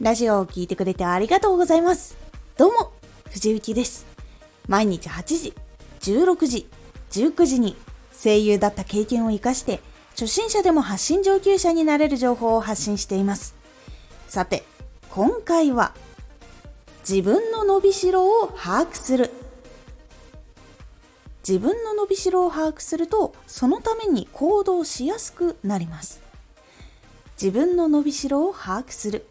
ラジオを聴いてくれてありがとうございます。どうも、藤幸です。毎日8時、16時、19時に声優だった経験を活かして初心者でも発信上級者になれる情報を発信しています。さて、今回は自分の伸びしろを把握する。自分の伸びしろを把握するとそのために行動しやすくなります。自分の伸びしろを把握する。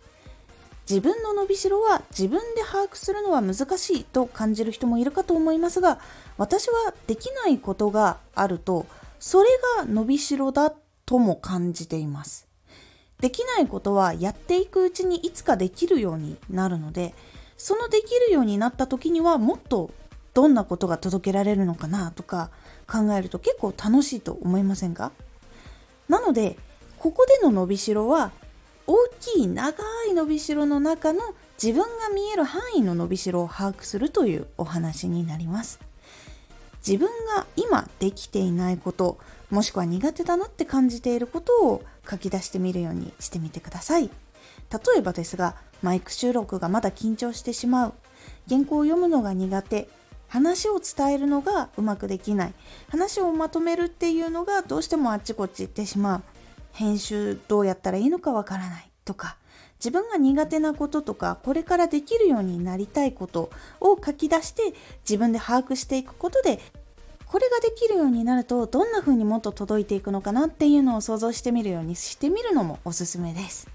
自分の伸びしろは自分で把握するのは難しいと感じる人もいるかと思いますが私はできないことがあるとそれが伸びしろだとも感じています。できないことはやっていくうちにいつかできるようになるのでそのできるようになった時にはもっとどんなことが届けられるのかなとか考えると結構楽しいと思いませんか？なのでここでの伸びしろは大きい長い伸びしろの中の自分が見える範囲の伸びしろを把握するというお話になります。自分が今できていないこともしくは苦手だなって感じていることを書き出してみるようにしてみてください。例えばですがマイク収録がまだ緊張してしまう。原稿を読むのが苦手。話を伝えるのがうまくできない。話をまとめるっていうのがどうしてもあっちこっち行ってしまう。編集どうやったらいいのかわからないとか自分が苦手なこととかこれからできるようになりたいことを書き出して自分で把握していくことでこれができるようになるとどんな風にもっと届いていくのかなっていうのを想像してみるようにしてみるのもおすすめです。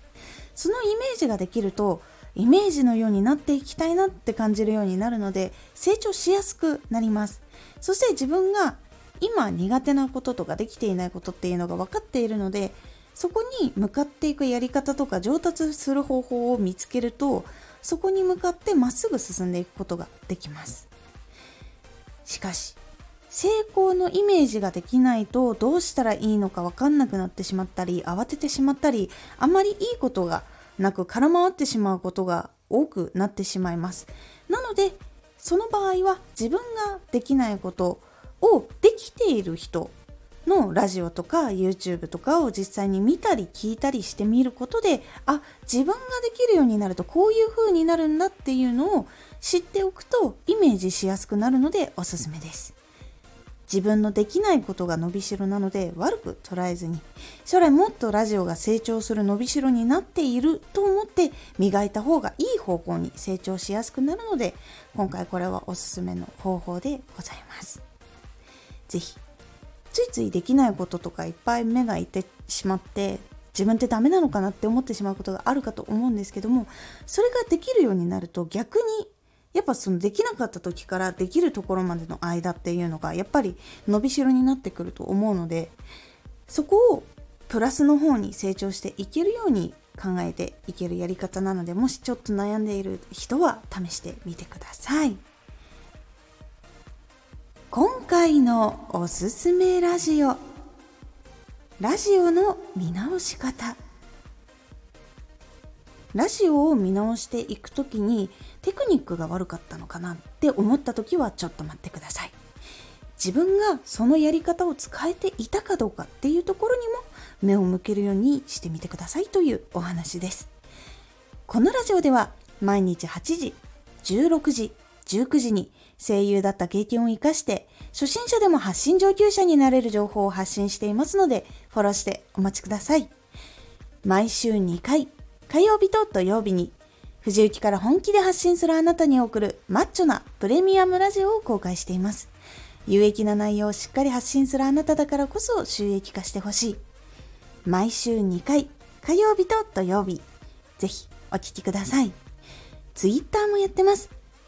そのイメージができるとイメージのようになっていきたいなって感じるようになるので成長しやすくなります。そして自分が今苦手なこととかできていないことっていうのが分かっているのでそこに向かっていくやり方とか上達する方法を見つけるとそこに向かってまっすぐ進んでいくことができます。しかし成功のイメージができないとどうしたらいいのか分かんなくなってしまったり慌ててしまったりあまりいいことがなく空回ってしまうことが多くなってしまいます。なのでその場合は自分ができないことをできている人のラジオとか YouTube とかを実際に見たり聞いたりしてみることであ自分ができるようになるとこういう風になるんだっていうのを知っておくとイメージしやすくなるのでおすすめです。自分のできないことが伸びしろなので悪く捉えずに将来もっとラジオが成長する伸びしろになっていると思って磨いた方がいい方向に成長しやすくなるので今回これはおすすめの方法でございます。是非ついついできないこととかいっぱい目がいてしまって自分ってダメなのかなって思ってしまうことがあるかと思うんですけどもそれができるようになると逆にやっぱそのできなかった時からできるところまでの間っていうのがやっぱり伸びしろになってくると思うのでそこをプラスの方に成長していけるように考えていけるやり方なのでもしちょっと悩んでいる人は試してみてください。回のおすすめラジオ。ラジオの見直し方。ラジオを見直していく時にテクニックが悪かったのかなって思った時はちょっと待ってください。自分がそのやり方を使えていたかどうかっていうところにも目を向けるようにしてみてくださいというお話です。このラジオでは毎日8時16時19時に声優だった経験を活かして、初心者でも発信上級者になれる情報を発信していますので、フォローしてお待ちください。毎週2回、火曜日と土曜日に、藤雪から本気で発信するあなたに送るマッチョなプレミアムラジオを公開しています。有益な内容をしっかり発信するあなただからこそ収益化してほしい。毎週2回、火曜日と土曜日、ぜひお聴きください。ツイッターもやってます。